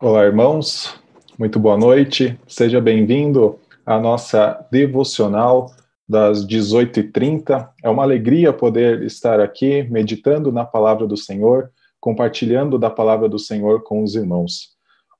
Olá, irmãos. Muito boa noite. Seja bem-vindo à nossa devocional das 18h30. É uma alegria poder estar aqui meditando na palavra do Senhor, compartilhando da palavra do Senhor com os irmãos.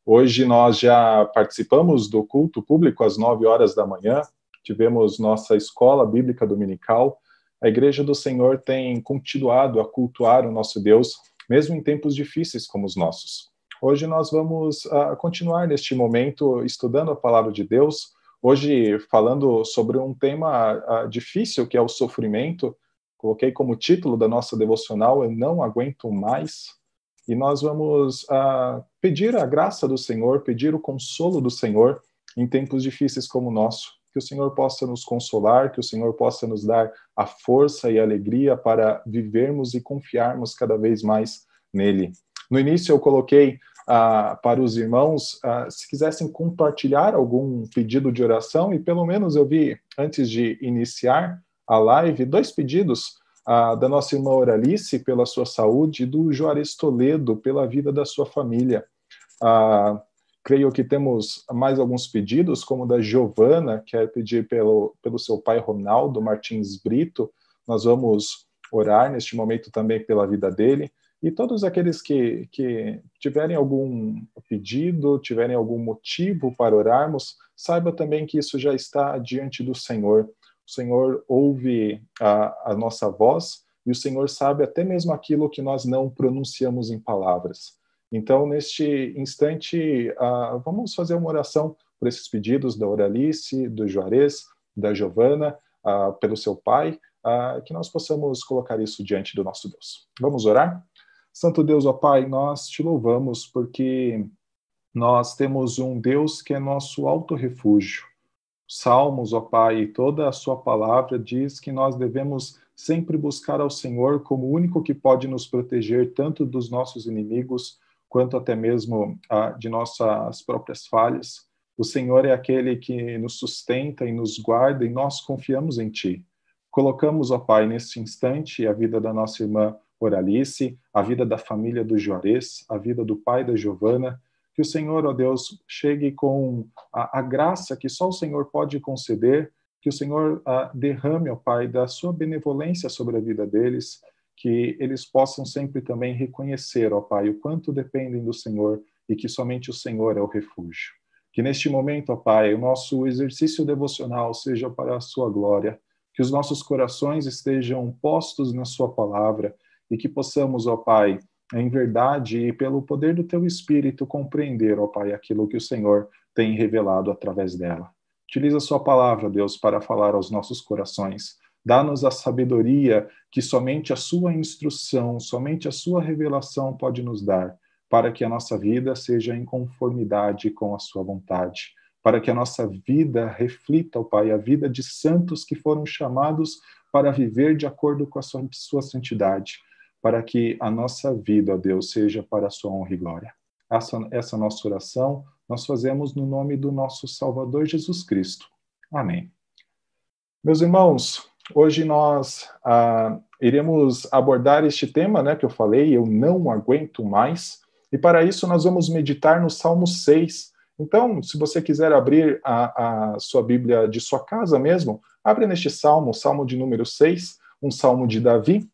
Hoje nós já participamos do culto público às 9 horas da manhã. Tivemos nossa escola bíblica dominical. A Igreja do Senhor tem continuado a cultuar o nosso Deus, mesmo em tempos difíceis como os nossos. Hoje nós vamos uh, continuar neste momento estudando a palavra de Deus. Hoje falando sobre um tema uh, difícil que é o sofrimento. Coloquei como título da nossa devocional Eu não aguento mais. E nós vamos uh, pedir a graça do Senhor, pedir o consolo do Senhor em tempos difíceis como o nosso. Que o Senhor possa nos consolar, que o Senhor possa nos dar a força e a alegria para vivermos e confiarmos cada vez mais nele. No início eu coloquei ah, para os irmãos, ah, se quisessem compartilhar algum pedido de oração, e pelo menos eu vi, antes de iniciar a live, dois pedidos ah, da nossa irmã Oralice pela sua saúde e do Juarez Toledo pela vida da sua família. Creio que temos mais alguns pedidos, como da Giovana, que quer pedir pelo, pelo seu pai Ronaldo Martins Brito. Nós vamos orar neste momento também pela vida dele. E todos aqueles que, que tiverem algum pedido, tiverem algum motivo para orarmos, saiba também que isso já está diante do Senhor. O Senhor ouve a, a nossa voz e o Senhor sabe até mesmo aquilo que nós não pronunciamos em palavras. Então, neste instante, uh, vamos fazer uma oração por esses pedidos da Oralice, do Juarez, da Giovana, uh, pelo seu pai, uh, que nós possamos colocar isso diante do nosso Deus. Vamos orar? Santo Deus, ó Pai, nós te louvamos porque nós temos um Deus que é nosso alto refúgio. Salmos, ó Pai, toda a sua palavra diz que nós devemos sempre buscar ao Senhor como o único que pode nos proteger tanto dos nossos inimigos quanto até mesmo ah, de nossas próprias falhas. O Senhor é aquele que nos sustenta e nos guarda e nós confiamos em Ti. Colocamos, ó Pai, neste instante a vida da nossa irmã Oralice, a vida da família do Juarez, a vida do pai da Giovana, que o Senhor, ó Deus, chegue com a, a graça que só o Senhor pode conceder, que o Senhor a, derrame, ó Pai, da sua benevolência sobre a vida deles, que eles possam sempre também reconhecer, ó Pai, o quanto dependem do Senhor e que somente o Senhor é o refúgio. Que neste momento, ó Pai, o nosso exercício devocional seja para a sua glória, que os nossos corações estejam postos na sua palavra, e que possamos, ó Pai, em verdade e pelo poder do teu Espírito compreender, ó Pai, aquilo que o Senhor tem revelado através dela. Utiliza a sua palavra, Deus, para falar aos nossos corações. Dá-nos a sabedoria que somente a sua instrução, somente a sua revelação pode nos dar, para que a nossa vida seja em conformidade com a sua vontade, para que a nossa vida reflita, ó Pai, a vida de santos que foram chamados para viver de acordo com a sua, sua santidade para que a nossa vida, ó Deus, seja para a sua honra e glória. Essa, essa nossa oração nós fazemos no nome do nosso Salvador Jesus Cristo. Amém. Meus irmãos, hoje nós ah, iremos abordar este tema né, que eu falei, eu não aguento mais, e para isso nós vamos meditar no Salmo 6. Então, se você quiser abrir a, a sua Bíblia de sua casa mesmo, abre neste salmo, Salmo de número 6, um salmo de Davi,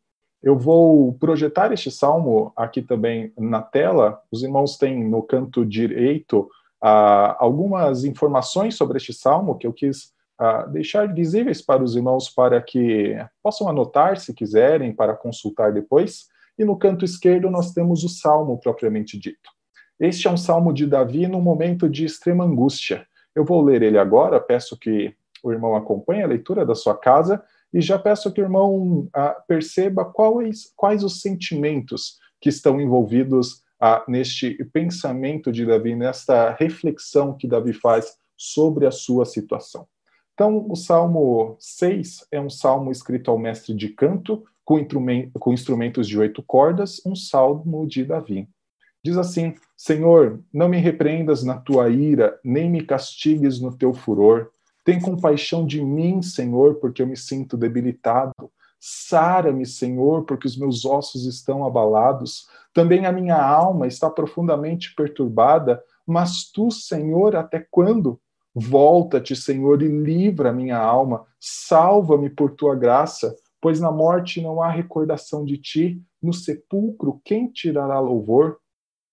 eu vou projetar este salmo aqui também na tela. Os irmãos têm no canto direito ah, algumas informações sobre este salmo que eu quis ah, deixar visíveis para os irmãos para que possam anotar se quiserem, para consultar depois. E no canto esquerdo nós temos o salmo propriamente dito. Este é um salmo de Davi num momento de extrema angústia. Eu vou ler ele agora, peço que o irmão acompanhe a leitura da sua casa e já peço que o irmão ah, perceba quais, quais os sentimentos que estão envolvidos ah, neste pensamento de Davi, nesta reflexão que Davi faz sobre a sua situação. Então, o Salmo 6 é um salmo escrito ao mestre de canto, com, com instrumentos de oito cordas, um salmo de Davi. Diz assim: Senhor, não me repreendas na tua ira, nem me castigues no teu furor. Tem compaixão de mim, Senhor, porque eu me sinto debilitado. Sara-me, Senhor, porque os meus ossos estão abalados. Também a minha alma está profundamente perturbada. Mas tu, Senhor, até quando? Volta-te, Senhor, e livra a minha alma. Salva-me por tua graça, pois na morte não há recordação de ti. No sepulcro, quem tirará louvor?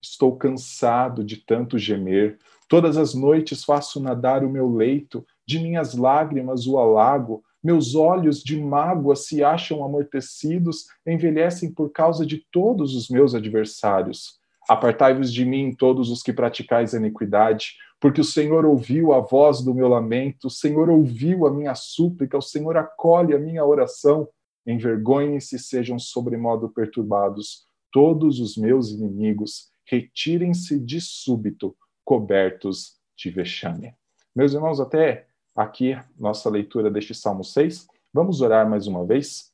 Estou cansado de tanto gemer. Todas as noites faço nadar o meu leito, de minhas lágrimas o alago. Meus olhos de mágoa se acham amortecidos, envelhecem por causa de todos os meus adversários. Apartai-vos de mim, todos os que praticais a iniquidade, porque o Senhor ouviu a voz do meu lamento, o Senhor ouviu a minha súplica, o Senhor acolhe a minha oração. Envergonhem-se sejam sobremodo perturbados todos os meus inimigos, retirem-se de súbito, cobertos de vexame. Meus irmãos, até aqui nossa leitura deste Salmo 6. Vamos orar mais uma vez?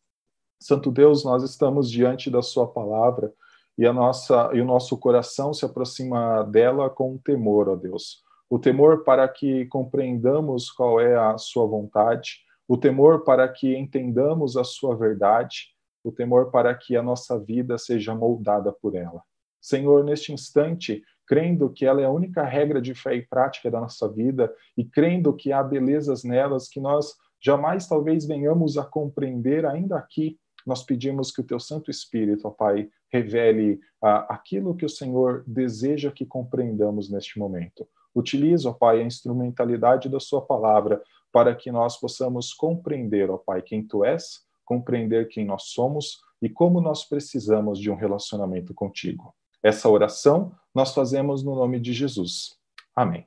Santo Deus, nós estamos diante da Sua palavra e, a nossa, e o nosso coração se aproxima dela com temor, ó Deus. O temor para que compreendamos qual é a Sua vontade, o temor para que entendamos a Sua verdade, o temor para que a nossa vida seja moldada por ela. Senhor, neste instante, crendo que ela é a única regra de fé e prática da nossa vida e crendo que há belezas nelas que nós jamais talvez venhamos a compreender ainda aqui, nós pedimos que o teu Santo Espírito, ó Pai, revele ah, aquilo que o Senhor deseja que compreendamos neste momento. Utiliza, ó Pai, a instrumentalidade da Sua palavra para que nós possamos compreender, ó Pai, quem Tu és, compreender quem nós somos e como nós precisamos de um relacionamento contigo. Essa oração nós fazemos no nome de Jesus. Amém.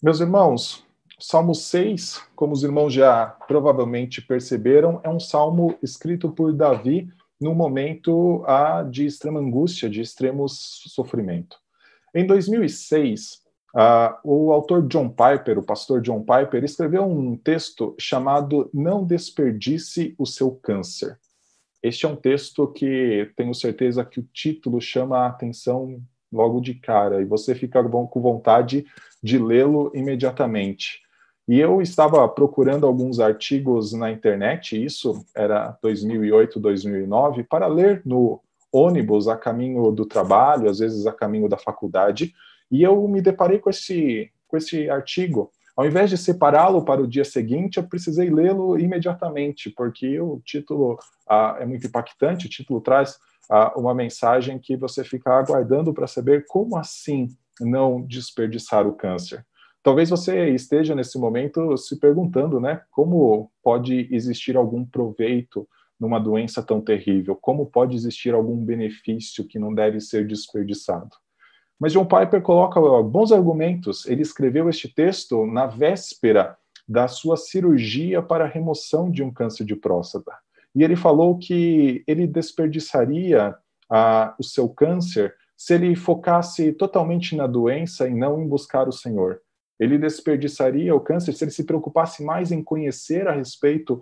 Meus irmãos, Salmo 6, como os irmãos já provavelmente perceberam, é um salmo escrito por Davi num momento ah, de extrema angústia, de extremo sofrimento. Em 2006, ah, o autor John Piper, o pastor John Piper, escreveu um texto chamado Não Desperdice o Seu Câncer. Este é um texto que tenho certeza que o título chama a atenção logo de cara e você fica com vontade de lê-lo imediatamente. E eu estava procurando alguns artigos na internet, isso era 2008, 2009, para ler no ônibus a caminho do trabalho, às vezes a caminho da faculdade, e eu me deparei com esse, com esse artigo ao invés de separá-lo para o dia seguinte, eu precisei lê-lo imediatamente, porque o título ah, é muito impactante, o título traz uma mensagem que você fica aguardando para saber como assim não desperdiçar o câncer. Talvez você esteja nesse momento se perguntando, né, como pode existir algum proveito numa doença tão terrível? Como pode existir algum benefício que não deve ser desperdiçado? Mas John Piper coloca bons argumentos. Ele escreveu este texto na véspera da sua cirurgia para remoção de um câncer de próstata. E ele falou que ele desperdiçaria o seu câncer se ele focasse totalmente na doença e não em buscar o Senhor. Ele desperdiçaria o câncer se ele se preocupasse mais em conhecer a respeito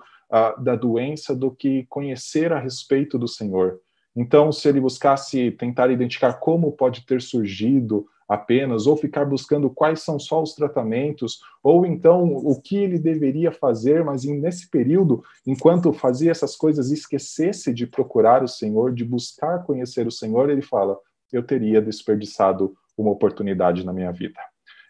da doença do que conhecer a respeito do Senhor. Então, se ele buscasse tentar identificar como pode ter surgido apenas, ou ficar buscando quais são só os tratamentos, ou então o que ele deveria fazer, mas nesse período, enquanto fazia essas coisas, esquecesse de procurar o Senhor, de buscar conhecer o Senhor, ele fala: eu teria desperdiçado uma oportunidade na minha vida.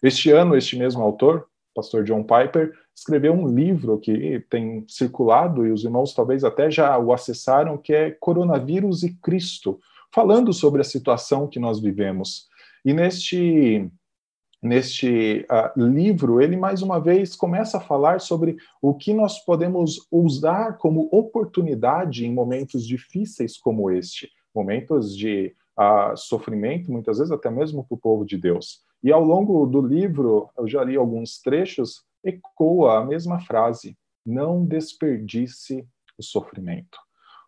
Este ano, este mesmo autor, pastor John Piper, escreveu um livro que tem circulado e os irmãos talvez até já o acessaram, que é Coronavírus e Cristo, falando sobre a situação que nós vivemos. E neste neste uh, livro, ele mais uma vez começa a falar sobre o que nós podemos usar como oportunidade em momentos difíceis como este, momentos de uh, sofrimento, muitas vezes até mesmo para o povo de Deus. E ao longo do livro, eu já li alguns trechos, ecoa a mesma frase: não desperdice o sofrimento.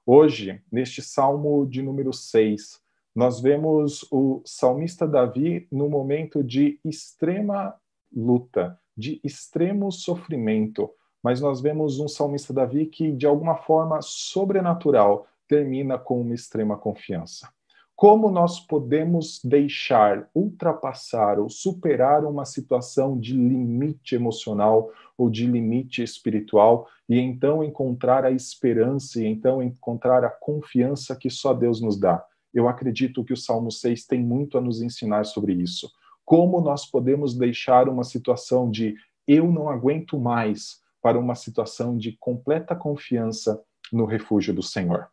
Hoje, neste salmo de número 6, nós vemos o salmista Davi no momento de extrema luta, de extremo sofrimento, mas nós vemos um salmista Davi que, de alguma forma sobrenatural, termina com uma extrema confiança. como nós podemos deixar, ultrapassar ou superar uma situação de limite emocional ou de limite espiritual e então encontrar a esperança e então encontrar a confiança que só Deus nos dá. Eu acredito que o Salmo 6 tem muito a nos ensinar sobre isso. Como nós podemos deixar uma situação de eu não aguento mais para uma situação de completa confiança no refúgio do Senhor.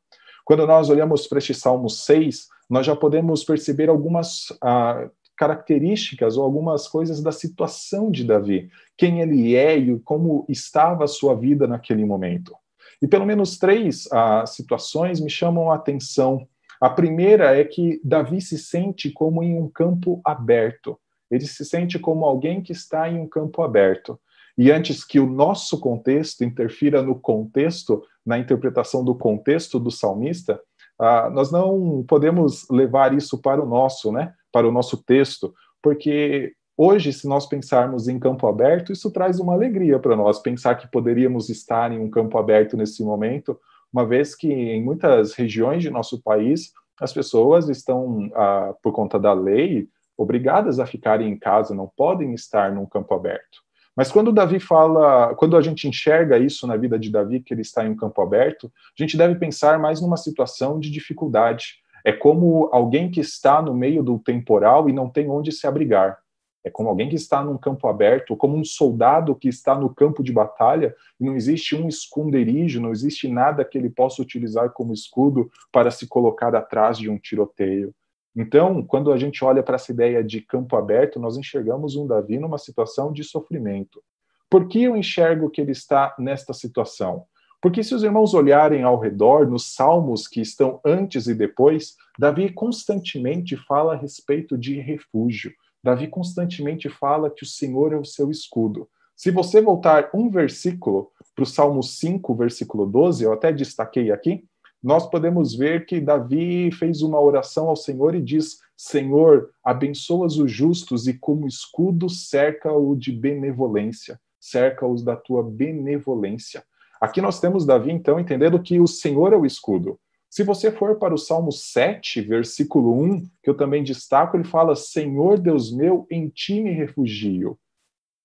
Quando nós olhamos para este Salmo 6, nós já podemos perceber algumas ah, características ou algumas coisas da situação de Davi, quem ele é e como estava a sua vida naquele momento. E pelo menos três ah, situações me chamam a atenção. A primeira é que Davi se sente como em um campo aberto. Ele se sente como alguém que está em um campo aberto. E antes que o nosso contexto interfira no contexto, na interpretação do contexto do salmista, ah, nós não podemos levar isso para o nosso, né, para o nosso texto, porque hoje, se nós pensarmos em campo aberto, isso traz uma alegria para nós, pensar que poderíamos estar em um campo aberto nesse momento, uma vez que em muitas regiões de nosso país as pessoas estão, ah, por conta da lei, obrigadas a ficarem em casa, não podem estar num campo aberto. Mas quando Davi fala, quando a gente enxerga isso na vida de Davi, que ele está em um campo aberto, a gente deve pensar mais numa situação de dificuldade. É como alguém que está no meio do temporal e não tem onde se abrigar. É como alguém que está num campo aberto, como um soldado que está no campo de batalha e não existe um esconderijo, não existe nada que ele possa utilizar como escudo para se colocar atrás de um tiroteio. Então, quando a gente olha para essa ideia de campo aberto, nós enxergamos um Davi numa situação de sofrimento. Por que eu enxergo que ele está nesta situação? Porque se os irmãos olharem ao redor, nos salmos que estão antes e depois, Davi constantemente fala a respeito de refúgio. Davi constantemente fala que o Senhor é o seu escudo. Se você voltar um versículo para o Salmo 5, versículo 12, eu até destaquei aqui, nós podemos ver que Davi fez uma oração ao Senhor e diz: Senhor, abençoas os justos e como escudo cerca-o de benevolência, cerca-os da tua benevolência. Aqui nós temos Davi, então, entendendo que o Senhor é o escudo. Se você for para o Salmo 7, versículo 1, que eu também destaco, ele fala: Senhor Deus meu, em ti me refugio.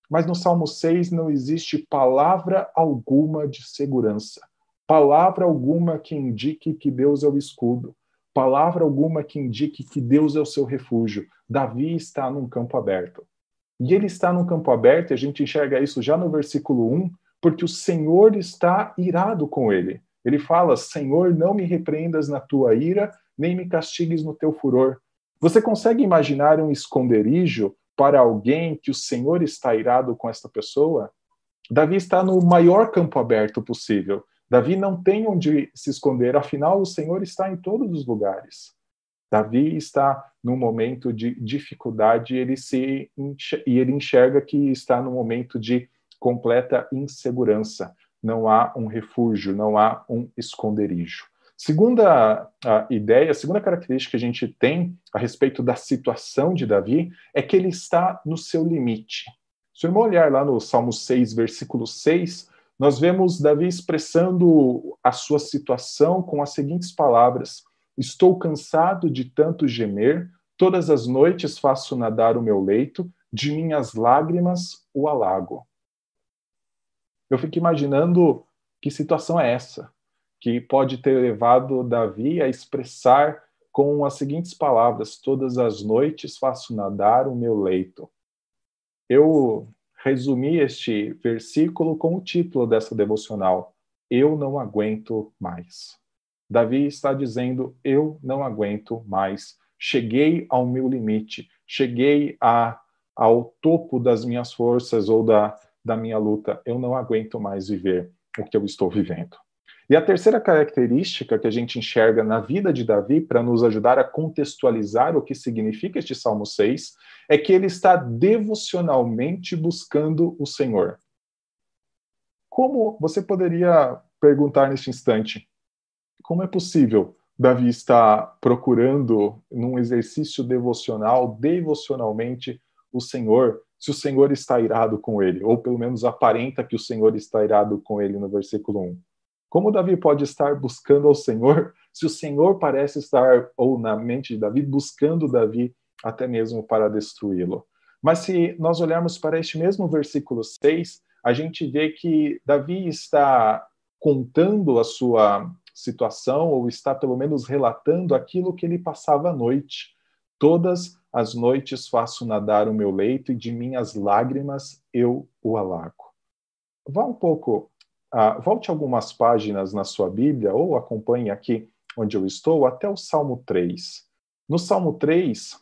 Mas no Salmo 6 não existe palavra alguma de segurança palavra alguma que indique que Deus é o escudo, palavra alguma que indique que Deus é o seu refúgio. Davi está num campo aberto. E ele está num campo aberto, e a gente enxerga isso já no versículo 1, porque o Senhor está irado com ele. Ele fala: Senhor, não me repreendas na tua ira, nem me castigues no teu furor. Você consegue imaginar um esconderijo para alguém que o Senhor está irado com esta pessoa? Davi está no maior campo aberto possível. Davi não tem onde se esconder, afinal, o Senhor está em todos os lugares. Davi está num momento de dificuldade ele se e ele enxerga que está num momento de completa insegurança. Não há um refúgio, não há um esconderijo. Segunda ideia, segunda característica que a gente tem a respeito da situação de Davi é que ele está no seu limite. Se o olhar lá no Salmo 6, versículo 6, nós vemos Davi expressando a sua situação com as seguintes palavras: Estou cansado de tanto gemer, todas as noites faço nadar o meu leito, de minhas lágrimas o alago. Eu fico imaginando que situação é essa, que pode ter levado Davi a expressar com as seguintes palavras: Todas as noites faço nadar o meu leito. Eu resumi este versículo com o título dessa devocional: Eu não aguento mais. Davi está dizendo: Eu não aguento mais. Cheguei ao meu limite, cheguei a, ao topo das minhas forças ou da, da minha luta. Eu não aguento mais viver o que eu estou vivendo. E a terceira característica que a gente enxerga na vida de Davi, para nos ajudar a contextualizar o que significa este Salmo 6, é que ele está devocionalmente buscando o Senhor. Como você poderia perguntar neste instante? Como é possível Davi estar procurando, num exercício devocional, devocionalmente, o Senhor, se o Senhor está irado com ele, ou pelo menos aparenta que o Senhor está irado com ele no versículo 1? Como Davi pode estar buscando ao Senhor se o Senhor parece estar, ou na mente de Davi, buscando Davi até mesmo para destruí-lo? Mas se nós olharmos para este mesmo versículo 6, a gente vê que Davi está contando a sua situação, ou está pelo menos relatando aquilo que ele passava à noite. Todas as noites faço nadar o meu leito e de minhas lágrimas eu o alago. Vá um pouco, uh, volte algumas páginas na sua Bíblia ou acompanhe aqui onde eu estou até o Salmo 3. No Salmo 3,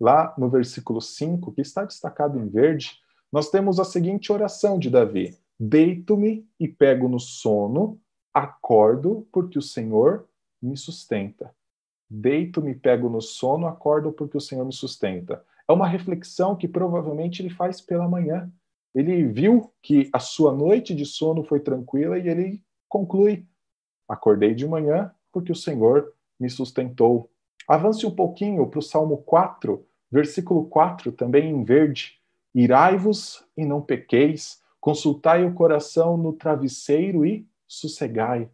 lá no versículo 5, que está destacado em verde, nós temos a seguinte oração de Davi: Deito-me e pego no sono, acordo porque o Senhor me sustenta. Deito-me, pego no sono, acordo porque o Senhor me sustenta. É uma reflexão que provavelmente ele faz pela manhã. Ele viu que a sua noite de sono foi tranquila e ele conclui: Acordei de manhã porque o Senhor me sustentou. Avance um pouquinho para o Salmo 4, versículo 4, também em verde. Irai-vos e não pequeis, consultai o coração no travesseiro e sossegai.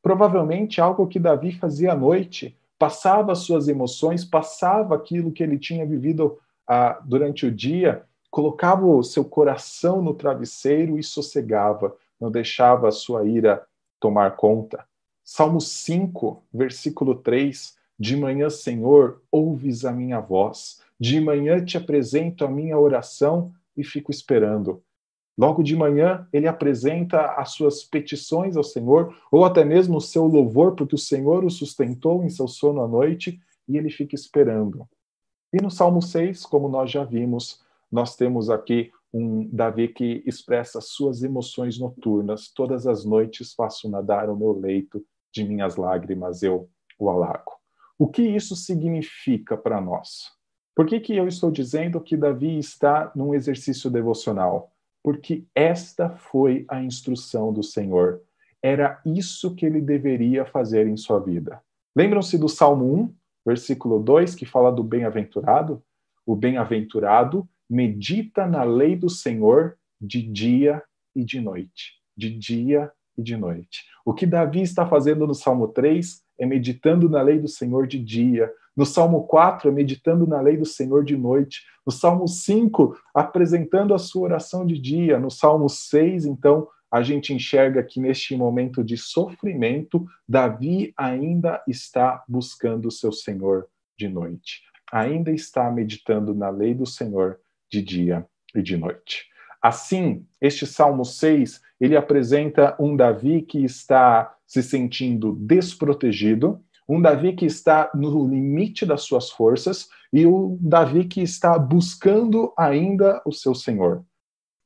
Provavelmente algo que Davi fazia à noite, passava suas emoções, passava aquilo que ele tinha vivido ah, durante o dia, colocava o seu coração no travesseiro e sossegava, não deixava a sua ira tomar conta. Salmo 5, versículo 3: De manhã, Senhor, ouves a minha voz, de manhã te apresento a minha oração e fico esperando. Logo de manhã, ele apresenta as suas petições ao Senhor, ou até mesmo o seu louvor, porque o Senhor o sustentou em seu sono à noite, e ele fica esperando. E no Salmo 6, como nós já vimos, nós temos aqui um Davi que expressa suas emoções noturnas. Todas as noites faço nadar o meu leito, de minhas lágrimas eu o alago. O que isso significa para nós? Por que, que eu estou dizendo que Davi está num exercício devocional? Porque esta foi a instrução do Senhor. Era isso que ele deveria fazer em sua vida. Lembram-se do Salmo 1, versículo 2, que fala do bem-aventurado? O bem-aventurado medita na lei do Senhor de dia e de noite. De dia e de noite. O que Davi está fazendo no Salmo 3 é meditando na lei do Senhor de dia, no Salmo 4, meditando na lei do Senhor de noite. No Salmo 5, apresentando a sua oração de dia. No Salmo 6, então, a gente enxerga que neste momento de sofrimento, Davi ainda está buscando o seu Senhor de noite. Ainda está meditando na lei do Senhor de dia e de noite. Assim, este Salmo 6, ele apresenta um Davi que está se sentindo desprotegido, um Davi que está no limite das suas forças e o Davi que está buscando ainda o seu Senhor.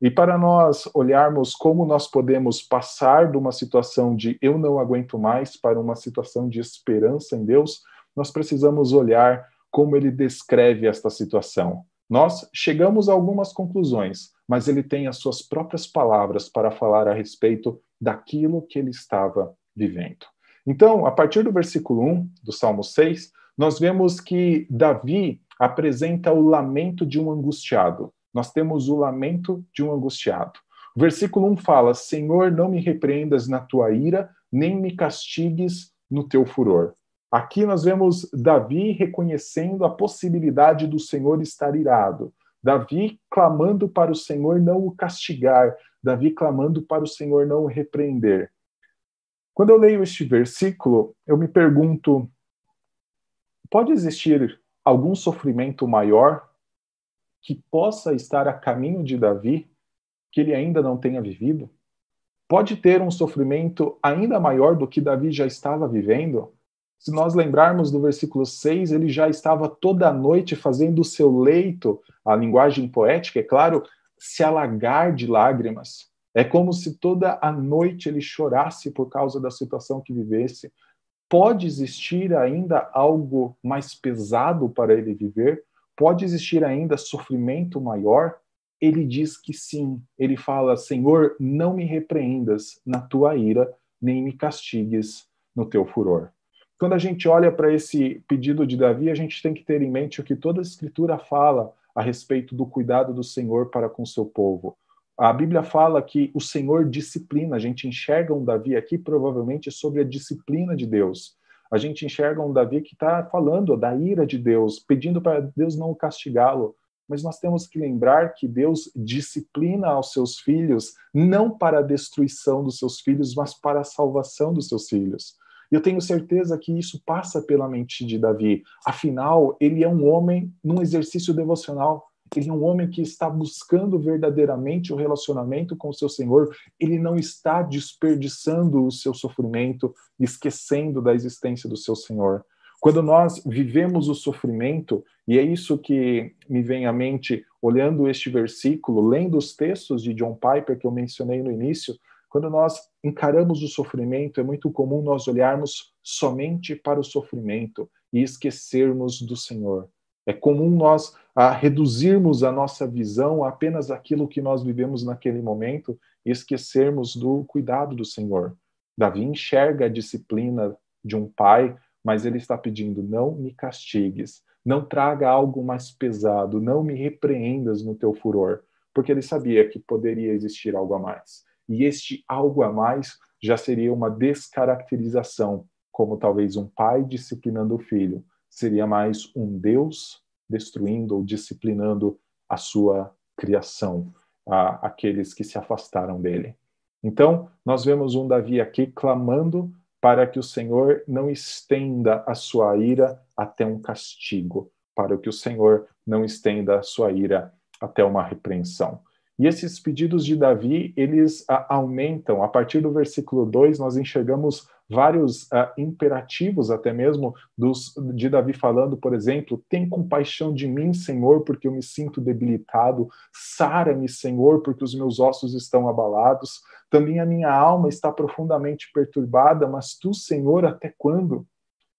E para nós olharmos como nós podemos passar de uma situação de eu não aguento mais para uma situação de esperança em Deus, nós precisamos olhar como ele descreve esta situação. Nós chegamos a algumas conclusões, mas ele tem as suas próprias palavras para falar a respeito daquilo que ele estava vivendo. Então, a partir do versículo 1 do Salmo 6, nós vemos que Davi apresenta o lamento de um angustiado. Nós temos o lamento de um angustiado. O versículo 1 fala: Senhor, não me repreendas na tua ira, nem me castigues no teu furor. Aqui nós vemos Davi reconhecendo a possibilidade do Senhor estar irado. Davi clamando para o Senhor não o castigar. Davi clamando para o Senhor não o repreender. Quando eu leio este versículo, eu me pergunto: pode existir algum sofrimento maior que possa estar a caminho de Davi que ele ainda não tenha vivido? Pode ter um sofrimento ainda maior do que Davi já estava vivendo? Se nós lembrarmos do versículo 6, ele já estava toda noite fazendo o seu leito, a linguagem poética, é claro, se alagar de lágrimas. É como se toda a noite ele chorasse por causa da situação que vivesse. Pode existir ainda algo mais pesado para ele viver? Pode existir ainda sofrimento maior? Ele diz que sim. Ele fala: Senhor, não me repreendas na tua ira, nem me castigues no teu furor. Quando a gente olha para esse pedido de Davi, a gente tem que ter em mente o que toda a Escritura fala a respeito do cuidado do Senhor para com seu povo A Bíblia fala que o Senhor disciplina. A gente enxerga um Davi aqui, provavelmente, sobre a disciplina de Deus. A gente enxerga um Davi que está falando da ira de Deus, pedindo para Deus não castigá-lo. Mas nós temos que lembrar que Deus disciplina aos seus filhos, não para a destruição dos seus filhos, mas para a salvação dos seus filhos. Eu tenho certeza que isso passa pela mente de Davi. Afinal, ele é um homem num exercício devocional. Ele é um homem que está buscando verdadeiramente o relacionamento com o seu Senhor. Ele não está desperdiçando o seu sofrimento, esquecendo da existência do seu Senhor. Quando nós vivemos o sofrimento, e é isso que me vem à mente olhando este versículo, lendo os textos de John Piper que eu mencionei no início, quando nós encaramos o sofrimento, é muito comum nós olharmos somente para o sofrimento e esquecermos do Senhor. É comum nós a reduzirmos a nossa visão apenas aquilo que nós vivemos naquele momento e esquecermos do cuidado do Senhor. Davi enxerga a disciplina de um pai, mas ele está pedindo: não me castigues, não traga algo mais pesado, não me repreendas no teu furor, porque ele sabia que poderia existir algo a mais. E este algo a mais já seria uma descaracterização, como talvez um pai disciplinando o filho, seria mais um Deus destruindo ou disciplinando a sua criação, a, aqueles que se afastaram dele. Então, nós vemos um Davi aqui clamando para que o Senhor não estenda a sua ira até um castigo, para que o Senhor não estenda a sua ira até uma repreensão. E esses pedidos de Davi, eles aumentam. A partir do versículo 2, nós enxergamos vários uh, imperativos, até mesmo dos, de Davi falando, por exemplo, tem compaixão de mim, Senhor, porque eu me sinto debilitado, sara-me, Senhor, porque os meus ossos estão abalados, também a minha alma está profundamente perturbada, mas tu, Senhor, até quando?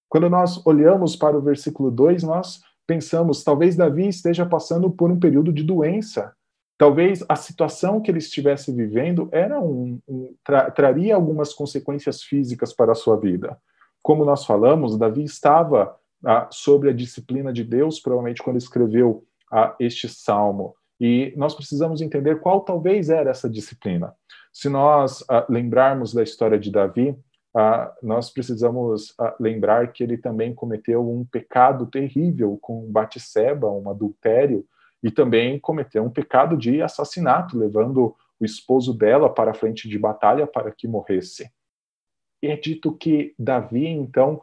Quando nós olhamos para o versículo 2, nós pensamos, talvez Davi esteja passando por um período de doença, Talvez a situação que ele estivesse vivendo era um, um tra, traria algumas consequências físicas para a sua vida. Como nós falamos, Davi estava ah, sobre a disciplina de Deus, provavelmente quando escreveu ah, este salmo. E nós precisamos entender qual talvez era essa disciplina. Se nós ah, lembrarmos da história de Davi, ah, nós precisamos ah, lembrar que ele também cometeu um pecado terrível com Batseba, um adultério, e também cometeu um pecado de assassinato, levando o esposo dela para a frente de batalha para que morresse. É dito que Davi, então,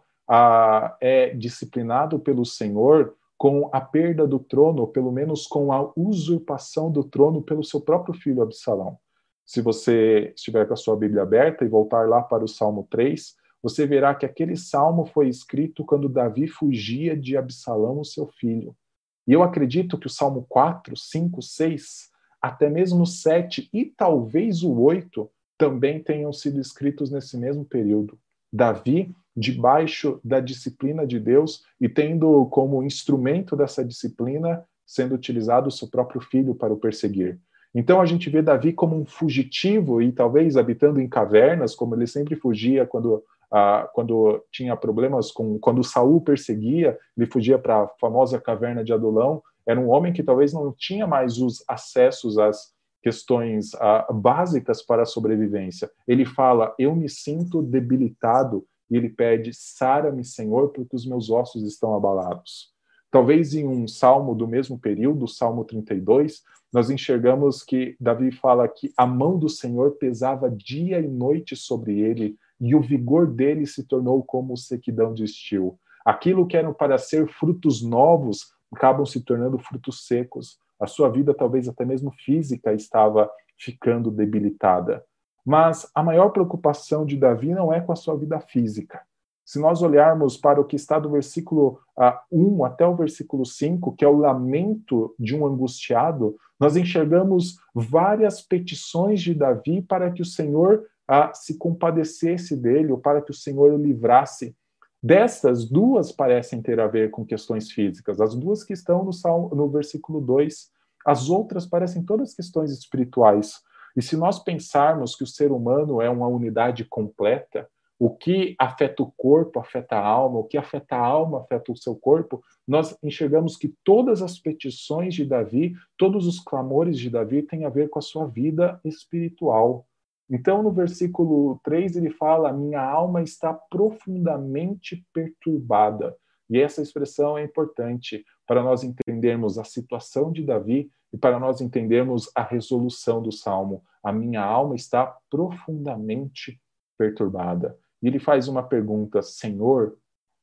é disciplinado pelo Senhor com a perda do trono, ou pelo menos com a usurpação do trono pelo seu próprio filho Absalão. Se você estiver com a sua Bíblia aberta e voltar lá para o Salmo 3, você verá que aquele salmo foi escrito quando Davi fugia de Absalão, o seu filho. E eu acredito que o Salmo 4, 5, 6, até mesmo o 7 e talvez o 8 também tenham sido escritos nesse mesmo período. Davi, debaixo da disciplina de Deus e tendo como instrumento dessa disciplina sendo utilizado o seu próprio filho para o perseguir. Então a gente vê Davi como um fugitivo e talvez habitando em cavernas, como ele sempre fugia quando ah, quando tinha problemas com quando Saul perseguia, ele fugia para a famosa caverna de Adulão. Era um homem que talvez não tinha mais os acessos às questões ah, básicas para a sobrevivência. Ele fala: "Eu me sinto debilitado", e ele pede: "Sara-me, Senhor, porque os meus ossos estão abalados". Talvez em um salmo do mesmo período, Salmo 32, nós enxergamos que Davi fala que a mão do Senhor pesava dia e noite sobre ele, e o vigor dele se tornou como sequidão de estio. Aquilo que eram para ser frutos novos acabam se tornando frutos secos. A sua vida, talvez até mesmo física, estava ficando debilitada. Mas a maior preocupação de Davi não é com a sua vida física. Se nós olharmos para o que está do versículo uh, ah, 1 até o versículo 5, que é o lamento de um angustiado, nós enxergamos várias petições de Davi para que o Senhor a se compadecesse dele ou para que o Senhor o livrasse. Destas, duas parecem ter a ver com questões físicas, as duas que estão no, no versículo 2. As outras parecem todas questões espirituais. E se nós pensarmos que o ser humano é uma unidade completa, o que afeta o corpo afeta a alma, o que afeta a alma afeta o seu corpo, nós enxergamos que todas as petições de Davi, todos os clamores de Davi têm a ver com a sua vida espiritual. Então, no versículo 3, ele fala: Minha alma está profundamente perturbada. E essa expressão é importante para nós entendermos a situação de Davi e para nós entendermos a resolução do salmo. A minha alma está profundamente perturbada. E ele faz uma pergunta: Senhor,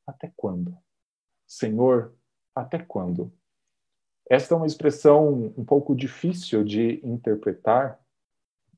até quando? Senhor, até quando? Esta é uma expressão um pouco difícil de interpretar,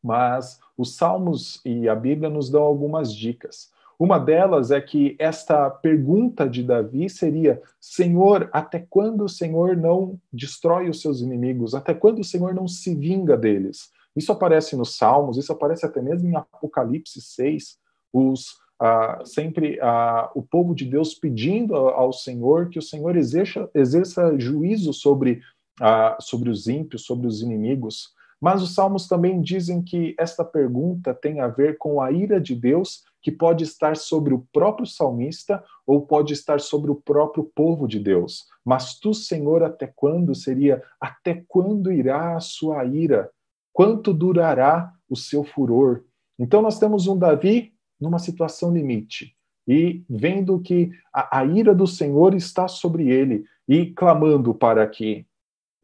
mas os Salmos e a Bíblia nos dão algumas dicas. Uma delas é que esta pergunta de Davi seria: Senhor, até quando o Senhor não destrói os seus inimigos? Até quando o Senhor não se vinga deles? Isso aparece nos Salmos, isso aparece até mesmo em Apocalipse 6. Os, ah, sempre ah, o povo de Deus pedindo ao Senhor que o Senhor exerça, exerça juízo sobre, ah, sobre os ímpios, sobre os inimigos. Mas os Salmos também dizem que esta pergunta tem a ver com a ira de Deus que pode estar sobre o próprio salmista ou pode estar sobre o próprio povo de Deus. Mas tu, Senhor, até quando seria até quando irá a sua ira? Quanto durará o seu furor? Então nós temos um Davi numa situação limite e vendo que a, a ira do Senhor está sobre ele e clamando para que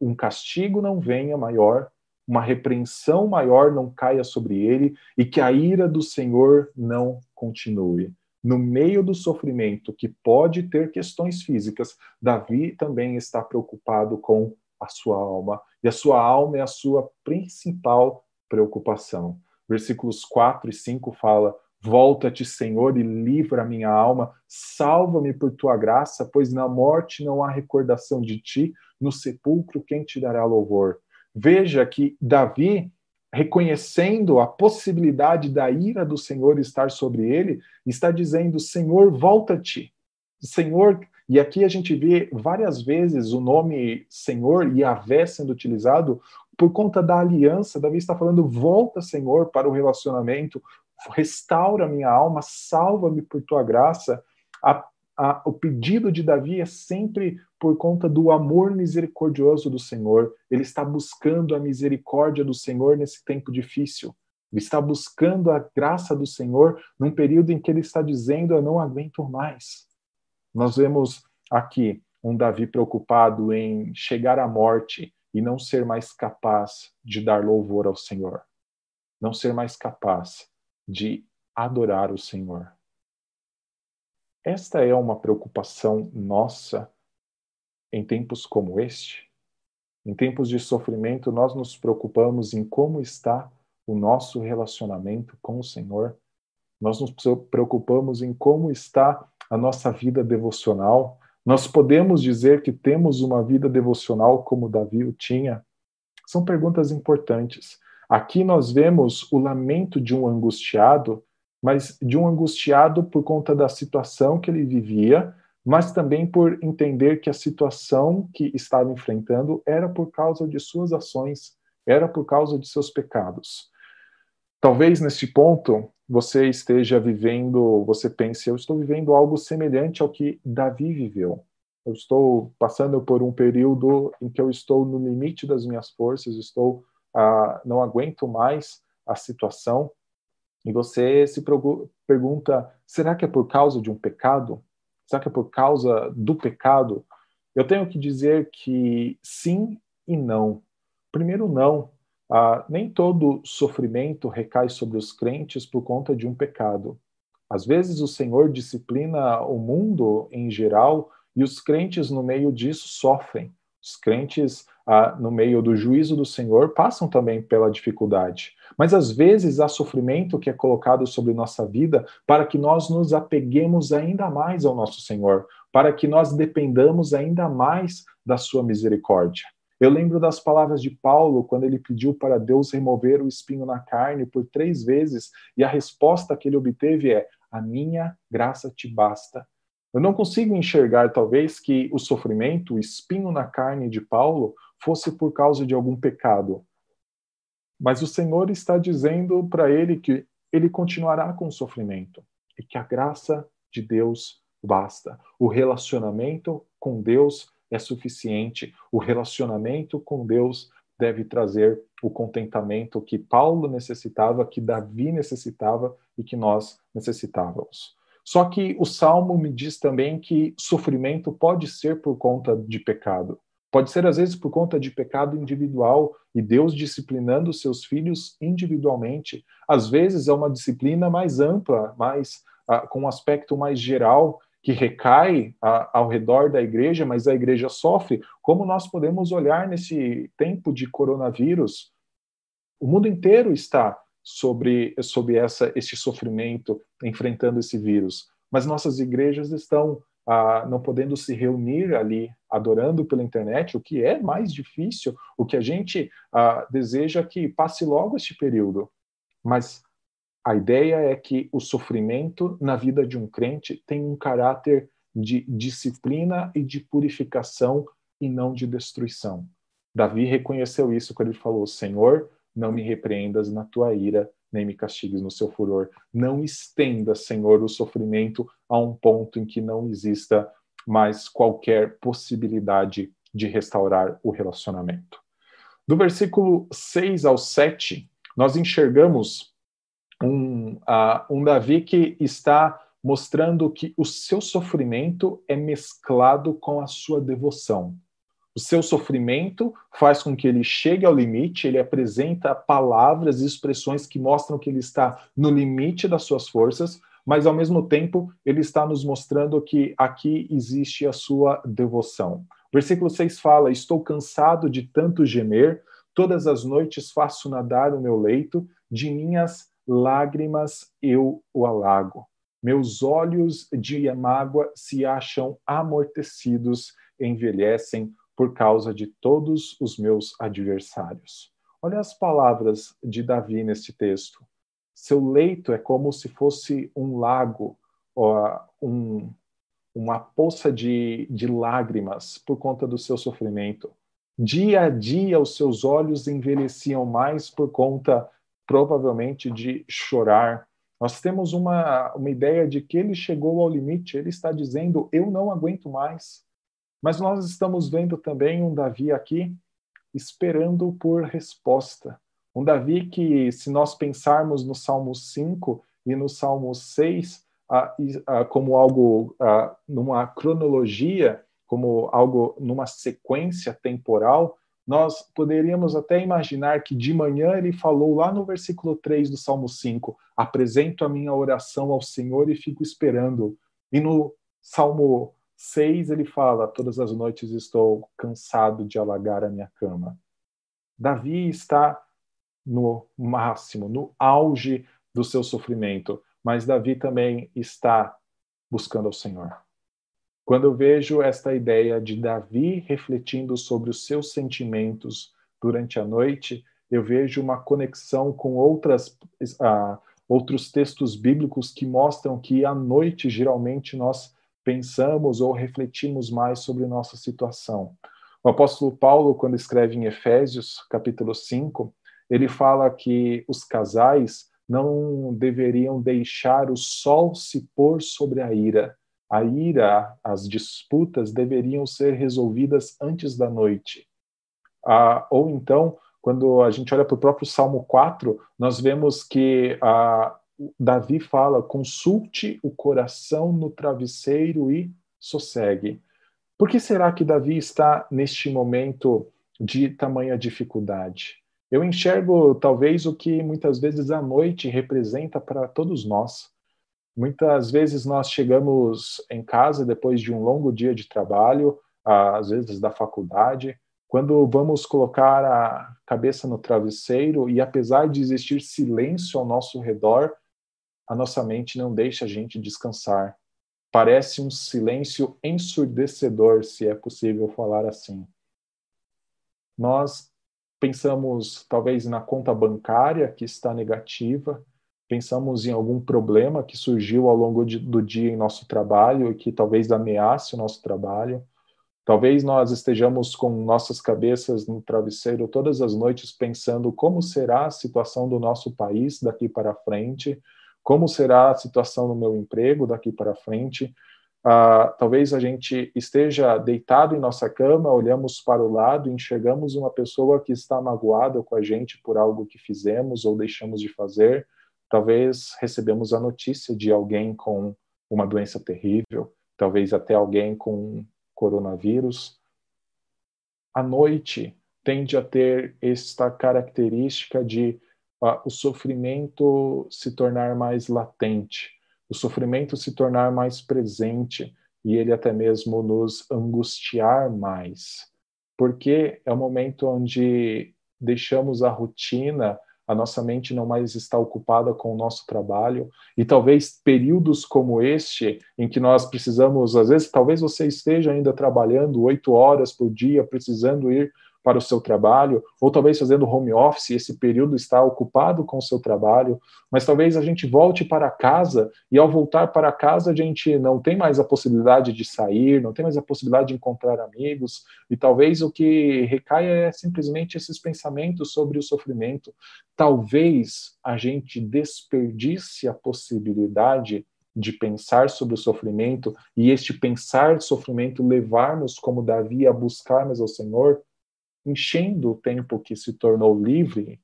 um castigo não venha maior uma repreensão maior não caia sobre ele e que a ira do Senhor não continue. No meio do sofrimento, que pode ter questões físicas, Davi também está preocupado com a sua alma, e a sua alma é a sua principal preocupação. Versículos 4 e 5 fala: Volta-te, Senhor, e livra a minha alma, salva-me por tua graça, pois na morte não há recordação de ti, no sepulcro quem te dará louvor. Veja que Davi, reconhecendo a possibilidade da ira do Senhor estar sobre ele, está dizendo: Senhor, volta-te. Senhor, e aqui a gente vê várias vezes o nome Senhor e Yahvé sendo utilizado por conta da aliança. Davi está falando: volta, Senhor, para o relacionamento, restaura minha alma, salva-me por tua graça. A a, o pedido de Davi é sempre por conta do amor misericordioso do Senhor. Ele está buscando a misericórdia do Senhor nesse tempo difícil. Ele está buscando a graça do Senhor num período em que ele está dizendo: Eu não aguento mais. Nós vemos aqui um Davi preocupado em chegar à morte e não ser mais capaz de dar louvor ao Senhor, não ser mais capaz de adorar o Senhor. Esta é uma preocupação nossa em tempos como este? Em tempos de sofrimento, nós nos preocupamos em como está o nosso relacionamento com o Senhor. Nós nos preocupamos em como está a nossa vida devocional. Nós podemos dizer que temos uma vida devocional como Davi o tinha? São perguntas importantes. Aqui nós vemos o lamento de um angustiado mas de um angustiado por conta da situação que ele vivia, mas também por entender que a situação que estava enfrentando era por causa de suas ações, era por causa de seus pecados. Talvez neste ponto você esteja vivendo, você pense, eu estou vivendo algo semelhante ao que Davi viveu. Eu estou passando por um período em que eu estou no limite das minhas forças, estou, ah, não aguento mais a situação e você se pergunta: será que é por causa de um pecado? Será que é por causa do pecado? Eu tenho que dizer que sim e não. Primeiro, não. Ah, nem todo sofrimento recai sobre os crentes por conta de um pecado. Às vezes, o Senhor disciplina o mundo em geral e os crentes, no meio disso, sofrem. Os crentes, ah, no meio do juízo do Senhor, passam também pela dificuldade. Mas às vezes há sofrimento que é colocado sobre nossa vida para que nós nos apeguemos ainda mais ao nosso Senhor, para que nós dependamos ainda mais da sua misericórdia. Eu lembro das palavras de Paulo quando ele pediu para Deus remover o espinho na carne por três vezes, e a resposta que ele obteve é: A minha graça te basta. Eu não consigo enxergar, talvez, que o sofrimento, o espinho na carne de Paulo, fosse por causa de algum pecado. Mas o Senhor está dizendo para ele que ele continuará com o sofrimento. é que a graça de Deus basta. O relacionamento com Deus é suficiente. O relacionamento com Deus deve trazer o contentamento que Paulo necessitava, que Davi necessitava e que nós necessitávamos. Só que o salmo me diz também que sofrimento pode ser por conta de pecado. Pode ser, às vezes, por conta de pecado individual e Deus disciplinando seus filhos individualmente. Às vezes é uma disciplina mais ampla, mais uh, com um aspecto mais geral, que recai uh, ao redor da igreja, mas a igreja sofre. Como nós podemos olhar nesse tempo de coronavírus? O mundo inteiro está sobre, sobre essa, esse sofrimento, enfrentando esse vírus. Mas nossas igrejas estão ah, não podendo se reunir ali adorando pela internet, o que é mais difícil, o que a gente ah, deseja que passe logo este período. Mas a ideia é que o sofrimento na vida de um crente tem um caráter de disciplina e de purificação e não de destruição. Davi reconheceu isso quando ele falou: Senhor, não me repreendas na tua ira, nem me castigues no seu furor. Não estenda, Senhor, o sofrimento a um ponto em que não exista mais qualquer possibilidade de restaurar o relacionamento. Do versículo 6 ao 7, nós enxergamos um, uh, um Davi que está mostrando que o seu sofrimento é mesclado com a sua devoção. O seu sofrimento faz com que ele chegue ao limite, ele apresenta palavras e expressões que mostram que ele está no limite das suas forças, mas ao mesmo tempo ele está nos mostrando que aqui existe a sua devoção. Versículo 6 fala: Estou cansado de tanto gemer, todas as noites faço nadar o meu leito, de minhas lágrimas eu o alago. Meus olhos de mágoa se acham amortecidos, envelhecem por causa de todos os meus adversários. Olha as palavras de Davi neste texto. Seu leito é como se fosse um lago, um, uma poça de, de lágrimas por conta do seu sofrimento. Dia a dia, os seus olhos envelheciam mais por conta, provavelmente, de chorar. Nós temos uma, uma ideia de que ele chegou ao limite, ele está dizendo: Eu não aguento mais. Mas nós estamos vendo também um Davi aqui esperando por resposta. Um Davi que, se nós pensarmos no Salmo 5 e no Salmo 6 ah, ah, como algo numa cronologia, como algo numa sequência temporal, nós poderíamos até imaginar que de manhã ele falou lá no versículo 3 do Salmo 5: Apresento a minha oração ao Senhor e fico esperando. E no Salmo 6, ele fala: Todas as noites estou cansado de alagar a minha cama. Davi está no máximo, no auge do seu sofrimento, mas Davi também está buscando ao Senhor. Quando eu vejo esta ideia de Davi refletindo sobre os seus sentimentos durante a noite, eu vejo uma conexão com outras, uh, outros textos bíblicos que mostram que à noite, geralmente, nós pensamos ou refletimos mais sobre nossa situação. O apóstolo Paulo, quando escreve em Efésios, capítulo 5, ele fala que os casais não deveriam deixar o sol se pôr sobre a ira. A ira, as disputas deveriam ser resolvidas antes da noite. Ah, ou então, quando a gente olha para o próprio Salmo 4, nós vemos que ah, Davi fala: consulte o coração no travesseiro e sossegue. Por que será que Davi está neste momento de tamanha dificuldade? Eu enxergo talvez o que muitas vezes a noite representa para todos nós. Muitas vezes nós chegamos em casa depois de um longo dia de trabalho, às vezes da faculdade, quando vamos colocar a cabeça no travesseiro e apesar de existir silêncio ao nosso redor, a nossa mente não deixa a gente descansar. Parece um silêncio ensurdecedor, se é possível falar assim. Nós pensamos talvez na conta bancária que está negativa, pensamos em algum problema que surgiu ao longo de, do dia em nosso trabalho e que talvez ameace o nosso trabalho. Talvez nós estejamos com nossas cabeças no travesseiro todas as noites pensando como será a situação do nosso país daqui para frente, Como será a situação no meu emprego daqui para frente? Ah, talvez a gente esteja deitado em nossa cama, olhamos para o lado enxergamos uma pessoa que está magoada com a gente por algo que fizemos ou deixamos de fazer. Talvez recebemos a notícia de alguém com uma doença terrível, talvez até alguém com coronavírus. A noite tende a ter esta característica de o sofrimento se tornar mais latente, o sofrimento se tornar mais presente e ele até mesmo nos angustiar mais. Porque é o momento onde deixamos a rotina, a nossa mente não mais está ocupada com o nosso trabalho, e talvez períodos como este, em que nós precisamos, às vezes, talvez você esteja ainda trabalhando oito horas por dia, precisando ir para o seu trabalho, ou talvez fazendo home office, esse período está ocupado com o seu trabalho, mas talvez a gente volte para casa e ao voltar para casa a gente não tem mais a possibilidade de sair, não tem mais a possibilidade de encontrar amigos, e talvez o que recaia é simplesmente esses pensamentos sobre o sofrimento. Talvez a gente desperdice a possibilidade de pensar sobre o sofrimento e este pensar sofrimento levar-nos como Davi a buscarmos ao Senhor enchendo o tempo que se tornou livre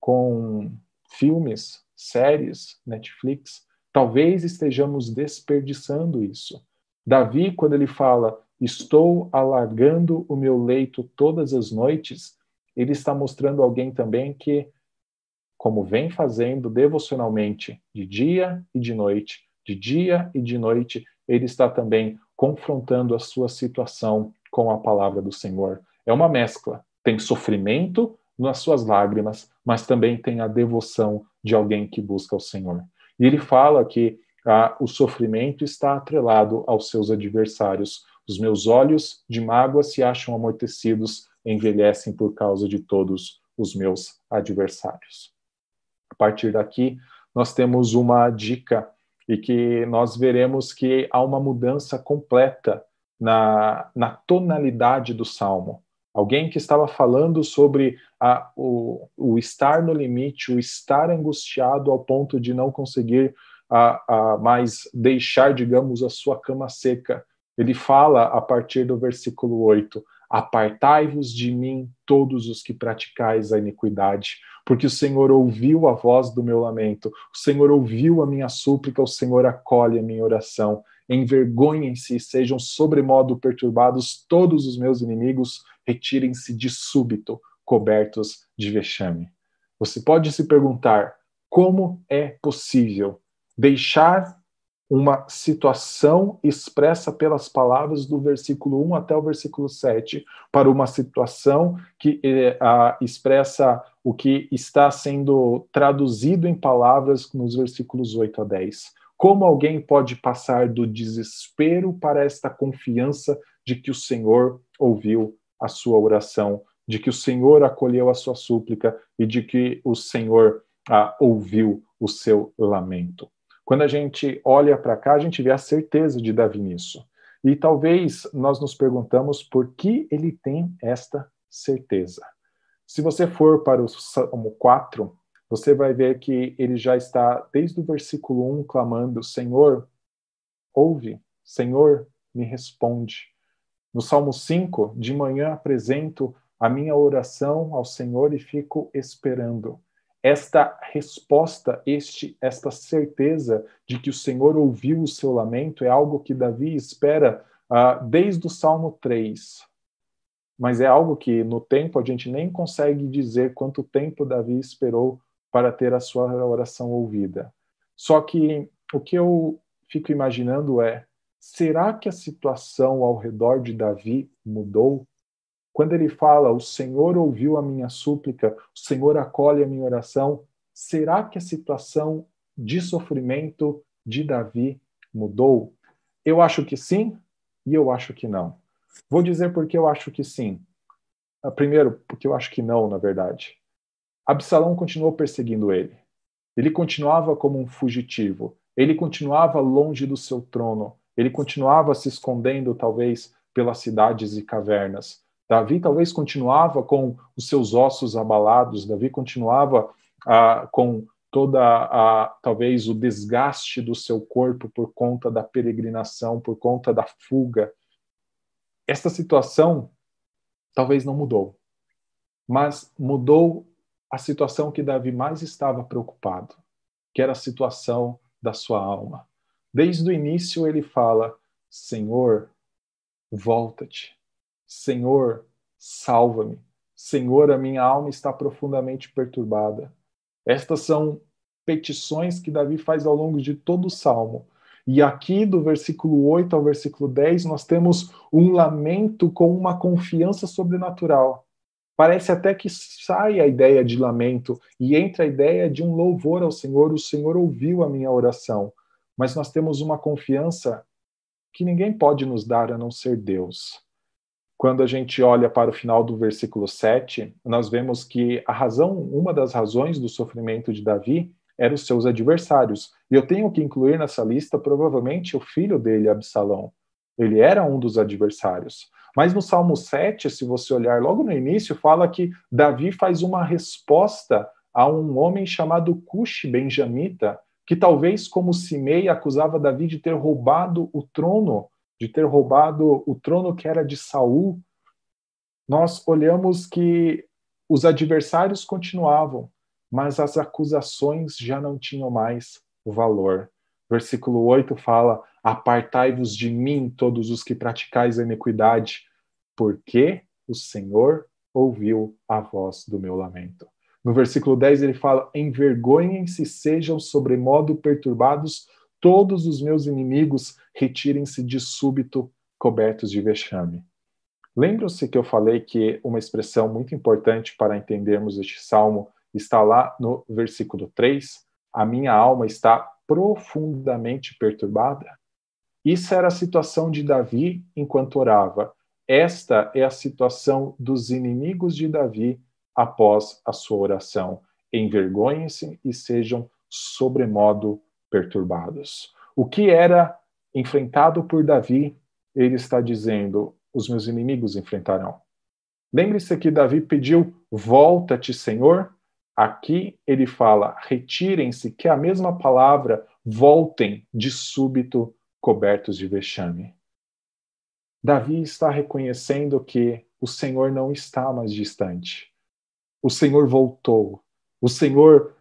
com filmes, séries, Netflix, talvez estejamos desperdiçando isso. Davi, quando ele fala, estou alargando o meu leito todas as noites, ele está mostrando alguém também que, como vem fazendo devocionalmente de dia e de noite, de dia e de noite, ele está também confrontando a sua situação com a palavra do Senhor. É uma mescla. Tem sofrimento nas suas lágrimas, mas também tem a devoção de alguém que busca o Senhor. E ele fala que ah, o sofrimento está atrelado aos seus adversários. Os meus olhos de mágoa se acham amortecidos, envelhecem por causa de todos os meus adversários. A partir daqui, nós temos uma dica e que nós veremos que há uma mudança completa na, na tonalidade do salmo. Alguém que estava falando sobre a, o, o, estar no limite, o estar angustiado ao ponto de não conseguir a, a mais deixar, digamos, a sua cama seca. Ele fala a partir do versículo 8: Apartai-vos de mim, todos os que praticais a iniquidade, porque o Senhor ouviu a voz do meu lamento, o Senhor ouviu a minha súplica, o Senhor acolhe a minha oração envergonhem-se e sejam sobremodo perturbados todos os meus inimigos, retirem-se de súbito, cobertos de vexame. Você pode se perguntar como é possível deixar uma situação expressa pelas palavras do versículo 1 até o versículo 7 para uma situação que eh, expressa o que está sendo traduzido em palavras nos versículos 8 a 10. Como alguém pode passar do desespero para esta confiança de que o Senhor ouviu a sua oração, de que o Senhor acolheu a sua súplica e de que o Senhor ah, ouviu o seu lamento? Quando a gente olha para cá, a gente vê a certeza de Davi nisso. E talvez nós nos perguntamos por que ele tem esta certeza. Se você for para o Salmo 4, você vai ver que ele já está, desde o versículo 1, clamando: Senhor, ouve, Senhor, me responde. No Salmo 5, de manhã apresento a minha oração ao Senhor e fico esperando. Esta resposta, este, esta certeza de que o Senhor ouviu o seu lamento é algo que Davi espera uh, desde o Salmo 3. Mas é algo que no tempo a gente nem consegue dizer quanto tempo Davi esperou para ter a sua oração ouvida. Só que o que eu fico imaginando é: será que a situação ao redor de Davi mudou? Quando ele fala, o Senhor ouviu a minha súplica, o Senhor acolhe a minha oração, será que a situação de sofrimento de Davi mudou? Eu acho que sim e eu acho que não. Vou dizer porque eu acho que sim. Ah, primeiro, porque eu acho que não, na verdade. Absalão continuou perseguindo ele. Ele continuava como um fugitivo. Ele continuava longe do seu trono. Ele continuava se escondendo, talvez, pelas cidades e cavernas. Davi talvez continuava com os seus ossos abalados. Davi continuava ah, com toda a talvez o desgaste do seu corpo por conta da peregrinação, por conta da fuga. Esta situação talvez não mudou, mas mudou a situação que Davi mais estava preocupado, que era a situação da sua alma. Desde o início ele fala: Senhor, volta-te. Senhor, salva-me. Senhor, a minha alma está profundamente perturbada. Estas são petições que Davi faz ao longo de todo o salmo. E aqui, do versículo 8 ao versículo 10, nós temos um lamento com uma confiança sobrenatural. Parece até que sai a ideia de lamento e entra a ideia de um louvor ao Senhor. O Senhor ouviu a minha oração. Mas nós temos uma confiança que ninguém pode nos dar a não ser Deus. Quando a gente olha para o final do versículo 7, nós vemos que a razão, uma das razões do sofrimento de Davi eram os seus adversários. E eu tenho que incluir nessa lista provavelmente o filho dele, Absalão. Ele era um dos adversários. Mas no Salmo 7, se você olhar logo no início, fala que Davi faz uma resposta a um homem chamado Cush Benjamita, que talvez como Simei acusava Davi de ter roubado o trono de ter roubado o trono que era de Saul, nós olhamos que os adversários continuavam, mas as acusações já não tinham mais valor. Versículo 8 fala: Apartai-vos de mim, todos os que praticais a iniquidade, porque o Senhor ouviu a voz do meu lamento. No versículo 10 ele fala: Envergonhem-se, sejam sobremodo perturbados todos os meus inimigos retirem-se de súbito cobertos de vexame. Lembram-se que eu falei que uma expressão muito importante para entendermos este salmo está lá no versículo 3? A minha alma está profundamente perturbada. Isso era a situação de Davi enquanto orava. Esta é a situação dos inimigos de Davi após a sua oração. Envergonhem-se e sejam sobremodo perturbados. O que era enfrentado por Davi, ele está dizendo: os meus inimigos enfrentarão. Lembre-se que Davi pediu: volta-te, Senhor. Aqui ele fala: retirem-se, que é a mesma palavra, voltem de súbito cobertos de vexame. Davi está reconhecendo que o Senhor não está mais distante. O Senhor voltou. O Senhor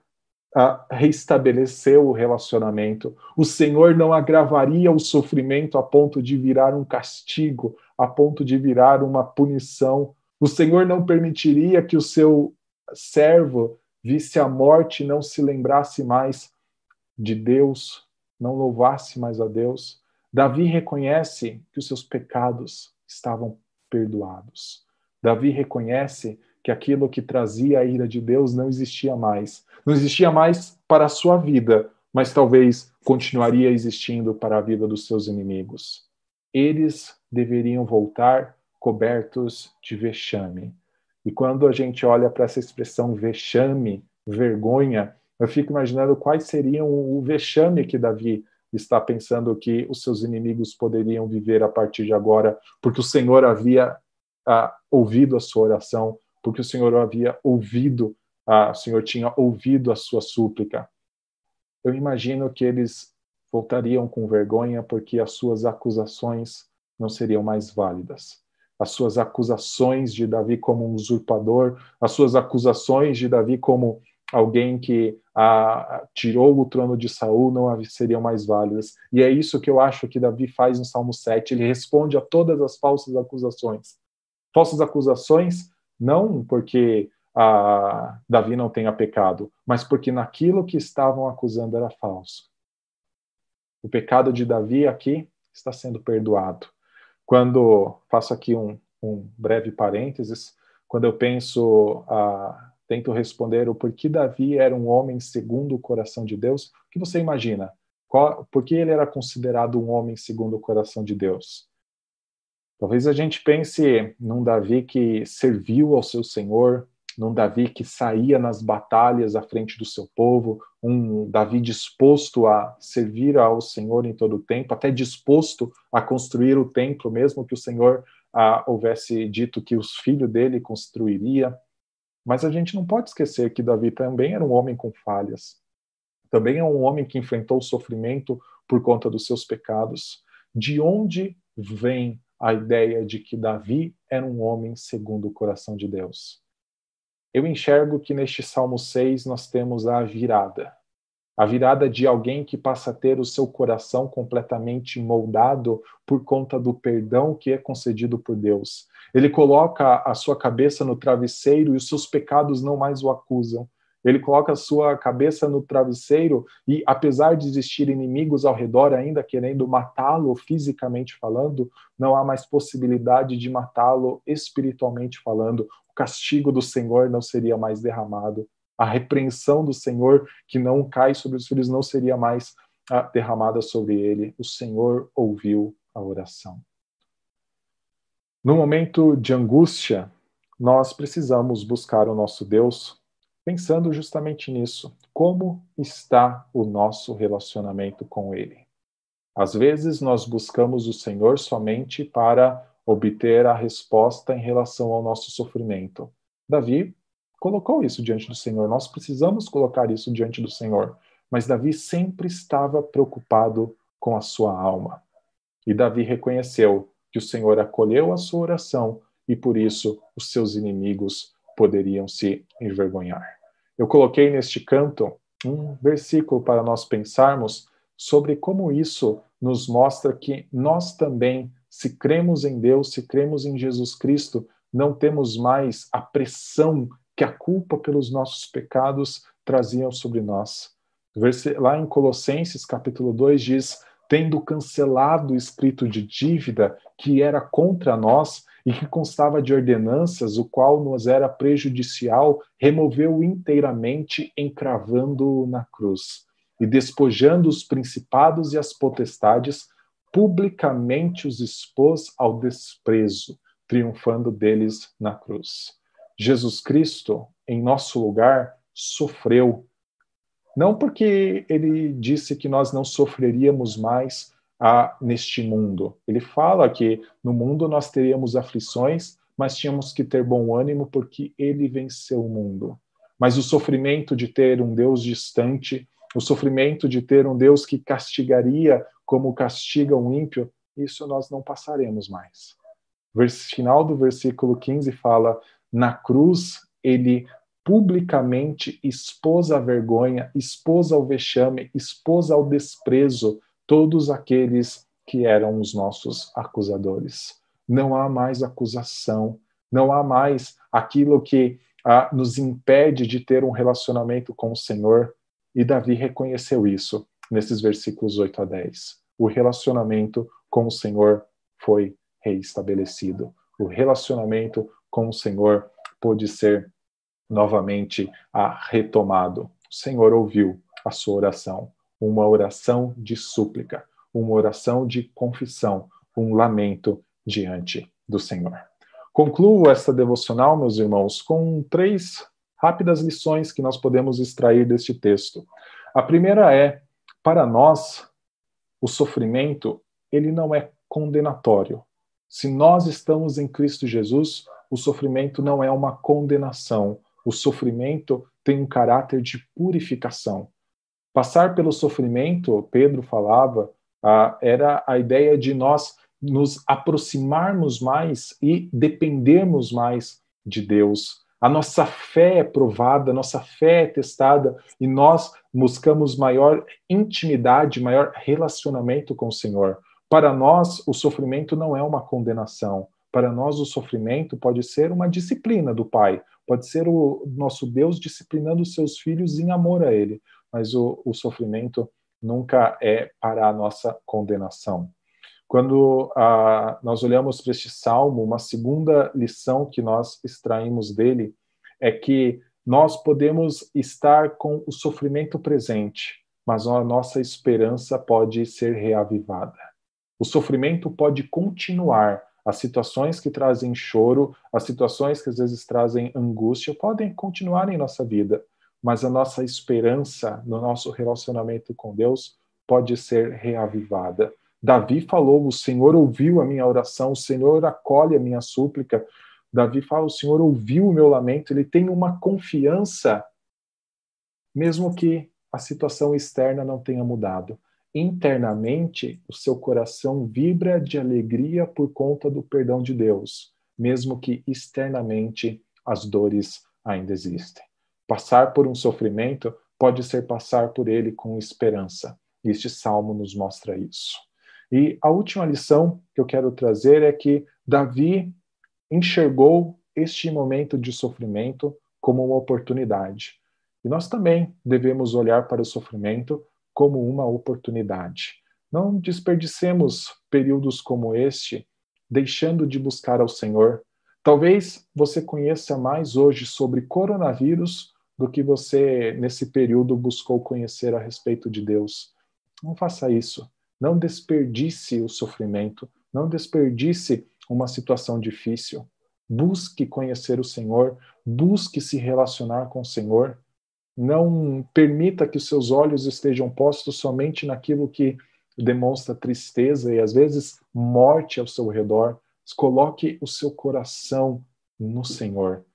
a reestabeleceu o relacionamento. O Senhor não agravaria o sofrimento a ponto de virar um castigo, a ponto de virar uma punição. O Senhor não permitiria que o seu servo visse a morte e não se lembrasse mais de Deus, não louvasse mais a Deus. Davi reconhece que os seus pecados estavam perdoados. Davi reconhece que aquilo que trazia a ira de Deus não existia mais. Não existia mais para a sua vida, mas talvez continuaria existindo para a vida dos seus inimigos. Eles deveriam voltar cobertos de vexame. E quando a gente olha para essa expressão vexame, vergonha, eu fico imaginando quais seriam o vexame que Davi está pensando que os seus inimigos poderiam viver a partir de agora, porque o Senhor havia ah, ouvido a sua oração, porque o Senhor havia ouvido, ah, o Senhor tinha ouvido a sua súplica. Eu imagino que eles voltariam com vergonha porque as suas acusações não seriam mais válidas. As suas acusações de Davi como um usurpador, as suas acusações de Davi como alguém que ah, tirou o trono de Saul não seriam mais válidas. E é isso que eu acho que Davi faz no Salmo 7. Ele responde a todas as falsas acusações. Falsas acusações não porque a Davi não tenha pecado, mas porque naquilo que estavam acusando era falso. O pecado de Davi aqui está sendo perdoado. Quando faço aqui um, um breve parênteses, quando eu penso, uh, tento responder o porquê Davi era um homem segundo o coração de Deus, o que você imagina? Qual, por que ele era considerado um homem segundo o coração de Deus? Talvez a gente pense num Davi que serviu ao seu Senhor, num Davi que saía nas batalhas à frente do seu povo, um Davi disposto a servir ao Senhor em todo o tempo, até disposto a construir o templo, mesmo que o Senhor ah, houvesse dito que os filhos dele construiria. Mas a gente não pode esquecer que Davi também era um homem com falhas. também é um homem que enfrentou o sofrimento por conta dos seus pecados. De onde vem a ideia de que Davi era um homem segundo o coração de Deus? Eu enxergo que neste Salmo 6 nós temos a virada. A virada de alguém que passa a ter o seu coração completamente moldado por conta do perdão que é concedido por Deus. Ele coloca a sua cabeça no travesseiro e os seus pecados não mais o acusam. Ele coloca a sua cabeça no travesseiro e, apesar de existir inimigos ao redor ainda querendo matá-lo fisicamente falando, não há mais possibilidade de matá-lo espiritualmente falando. O castigo do Senhor não seria mais derramado. A repreensão do Senhor que não cai sobre os filhos não seria mais ah, derramada sobre ele. O Senhor ouviu a oração. No momento de angústia, nós precisamos buscar o nosso Deus pensando justamente nisso. Como está o nosso relacionamento com Ele? Às vezes nós buscamos o Senhor somente para obter a resposta em relação ao nosso sofrimento. Davi colocou isso diante do Senhor, nós precisamos colocar isso diante do Senhor. Mas Davi sempre estava preocupado com a sua alma. E Davi reconheceu que o Senhor acolheu a sua oração e por isso os seus inimigos poderiam se envergonhar. Eu coloquei neste canto um versículo para nós pensarmos sobre como isso nos mostra que nós também, se cremos em Deus, se cremos em Jesus Cristo, não temos mais a pressão que a culpa pelos nossos pecados traziam sobre nós. Lá em Colossenses capítulo 2 diz: tendo cancelado o escrito de dívida que era contra nós e que constava de ordenanças, o qual nos era prejudicial, removeu inteiramente, encravando-o na cruz, e despojando os principados e as potestades, publicamente os expôs ao desprezo, triunfando deles na cruz. Jesus Cristo, em nosso lugar, sofreu. Não porque ele disse que nós não sofreríamos mais, a, neste mundo. Ele fala que no mundo nós teríamos aflições, mas tínhamos que ter bom ânimo porque ele venceu o mundo. Mas o sofrimento de ter um Deus distante, o sofrimento de ter um Deus que castigaria como castiga um ímpio, isso nós não passaremos mais. Final do versículo 15 fala: na cruz ele publicamente expôs a vergonha, expôs ao vexame, expôs ao desprezo todos aqueles que eram os nossos acusadores. Não há mais acusação, não há mais aquilo que ah, nos impede de ter um relacionamento com o Senhor. E Davi reconheceu isso nesses versículos 8 a 10. O relacionamento com o Senhor foi reestabelecido. O relacionamento com o Senhor pôde ser novamente ah, retomado. O Senhor ouviu a sua oração uma oração de súplica, uma oração de confissão, um lamento diante do Senhor. Concluo esta devocional, meus irmãos, com três rápidas lições que nós podemos extrair deste texto. A primeira é, para nós, o sofrimento, ele não é condenatório. Se nós estamos em Cristo Jesus, o sofrimento não é uma condenação. O sofrimento tem um caráter de purificação. Passar pelo sofrimento, Pedro falava, ah, era a ideia de nós nos aproximarmos mais e dependermos mais de Deus. A nossa fé é provada, a nossa fé é testada e nós buscamos maior intimidade, maior relacionamento com o Senhor. Para nós, o sofrimento não é uma condenação. Para nós, o sofrimento pode ser uma disciplina do Pai, pode ser o nosso Deus disciplinando os seus filhos em amor a Ele mas o, o sofrimento nunca é para a nossa condenação. Quando ah, nós olhamos para este salmo, uma segunda lição que nós extraímos dele é que nós podemos estar com o sofrimento presente, mas a nossa esperança pode ser reavivada. O sofrimento pode continuar, as situações que trazem choro, as situações que às vezes trazem angústia, podem continuar em nossa vida, mas a nossa esperança no nosso relacionamento com Deus pode ser reavivada. Davi falou: O Senhor ouviu a minha oração, o Senhor acolhe a minha súplica. Davi fala: O Senhor ouviu o meu lamento. Ele tem uma confiança, mesmo que a situação externa não tenha mudado, internamente o seu coração vibra de alegria por conta do perdão de Deus, mesmo que externamente as dores ainda existem. Passar por um sofrimento pode ser passar por ele com esperança. Este salmo nos mostra isso. E a última lição que eu quero trazer é que Davi enxergou este momento de sofrimento como uma oportunidade. E nós também devemos olhar para o sofrimento como uma oportunidade. Não desperdicemos períodos como este deixando de buscar ao Senhor. Talvez você conheça mais hoje sobre coronavírus do que você, nesse período, buscou conhecer a respeito de Deus. Não faça isso. Não desperdice o sofrimento. Não desperdice uma situação difícil. Busque conhecer o Senhor. Busque se relacionar com o Senhor. Não permita que os seus olhos estejam postos somente naquilo que demonstra tristeza e às vezes morte ao seu redor. Coloque o seu coração no Senhor.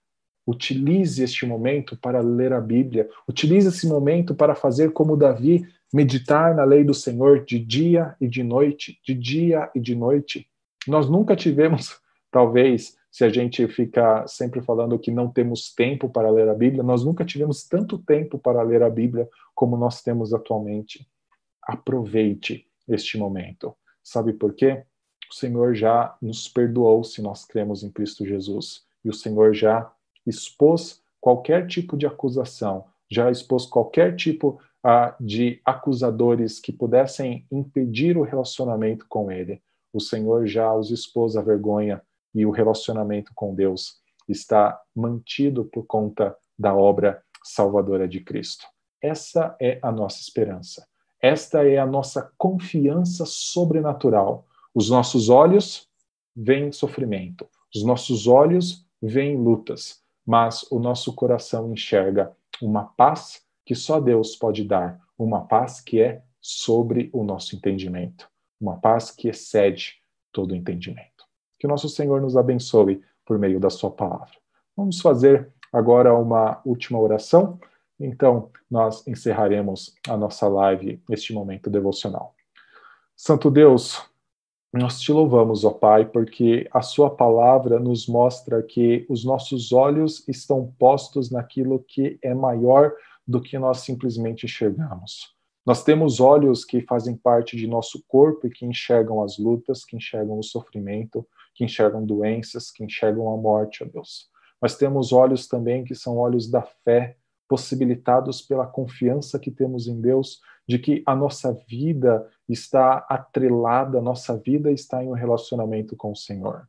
Utilize este momento para ler a Bíblia. Utilize esse momento para fazer como Davi, meditar na lei do Senhor de dia e de noite, de dia e de noite. Nós nunca tivemos, talvez, se a gente fica sempre falando que não temos tempo para ler a Bíblia, nós nunca tivemos tanto tempo para ler a Bíblia como nós temos atualmente. Aproveite este momento. Sabe por quê? O Senhor já nos perdoou se nós cremos em Cristo Jesus. E o Senhor já expôs qualquer tipo de acusação, já expôs qualquer tipo uh, de acusadores que pudessem impedir o relacionamento com Ele. O Senhor já os expôs à vergonha e o relacionamento com Deus está mantido por conta da obra salvadora de Cristo. Essa é a nossa esperança. Esta é a nossa confiança sobrenatural. Os nossos olhos veem sofrimento, os nossos olhos veem lutas, mas o nosso coração enxerga uma paz que só Deus pode dar, uma paz que é sobre o nosso entendimento, uma paz que excede todo o entendimento. Que o nosso Senhor nos abençoe por meio da Sua palavra. Vamos fazer agora uma última oração. Então, nós encerraremos a nossa live, este momento devocional. Santo Deus, nós te louvamos, ó Pai, porque a Sua palavra nos mostra que os nossos olhos estão postos naquilo que é maior do que nós simplesmente enxergamos. Nós temos olhos que fazem parte de nosso corpo e que enxergam as lutas, que enxergam o sofrimento, que enxergam doenças, que enxergam a morte, ó Deus. Mas temos olhos também que são olhos da fé, possibilitados pela confiança que temos em Deus, de que a nossa vida está atrelada, a nossa vida está em um relacionamento com o Senhor.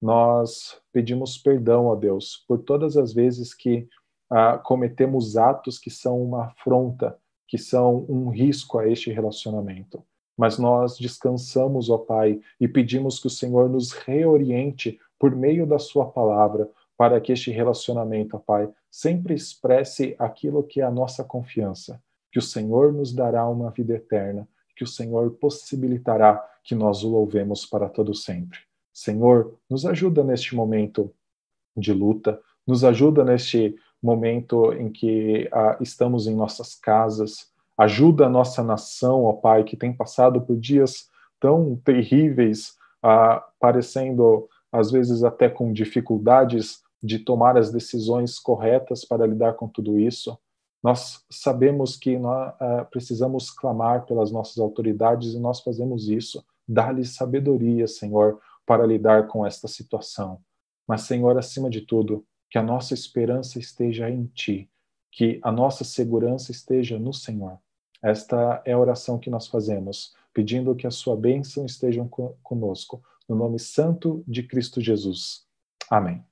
Nós pedimos perdão a Deus por todas as vezes que ah, cometemos atos que são uma afronta, que são um risco a este relacionamento mas nós descansamos, ó Pai, e pedimos que o Senhor nos reoriente por meio da Sua palavra, para que este relacionamento, ó Pai, sempre expresse aquilo que é a nossa confiança, que o Senhor nos dará uma vida eterna, que o Senhor possibilitará que nós o louvemos para todo sempre. Senhor, nos ajuda neste momento de luta, nos ajuda neste momento em que ah, estamos em nossas casas, Ajuda a nossa nação, ó Pai, que tem passado por dias tão terríveis, ah, parecendo às vezes até com dificuldades de tomar as decisões corretas para lidar com tudo isso. Nós sabemos que nós ah, precisamos clamar pelas nossas autoridades e nós fazemos isso. Dá-lhe sabedoria, Senhor, para lidar com esta situação. Mas, Senhor, acima de tudo, que a nossa esperança esteja em Ti, que a nossa segurança esteja no Senhor. Esta é a oração que nós fazemos, pedindo que a sua bênção esteja conosco, no nome santo de Cristo Jesus. Amém.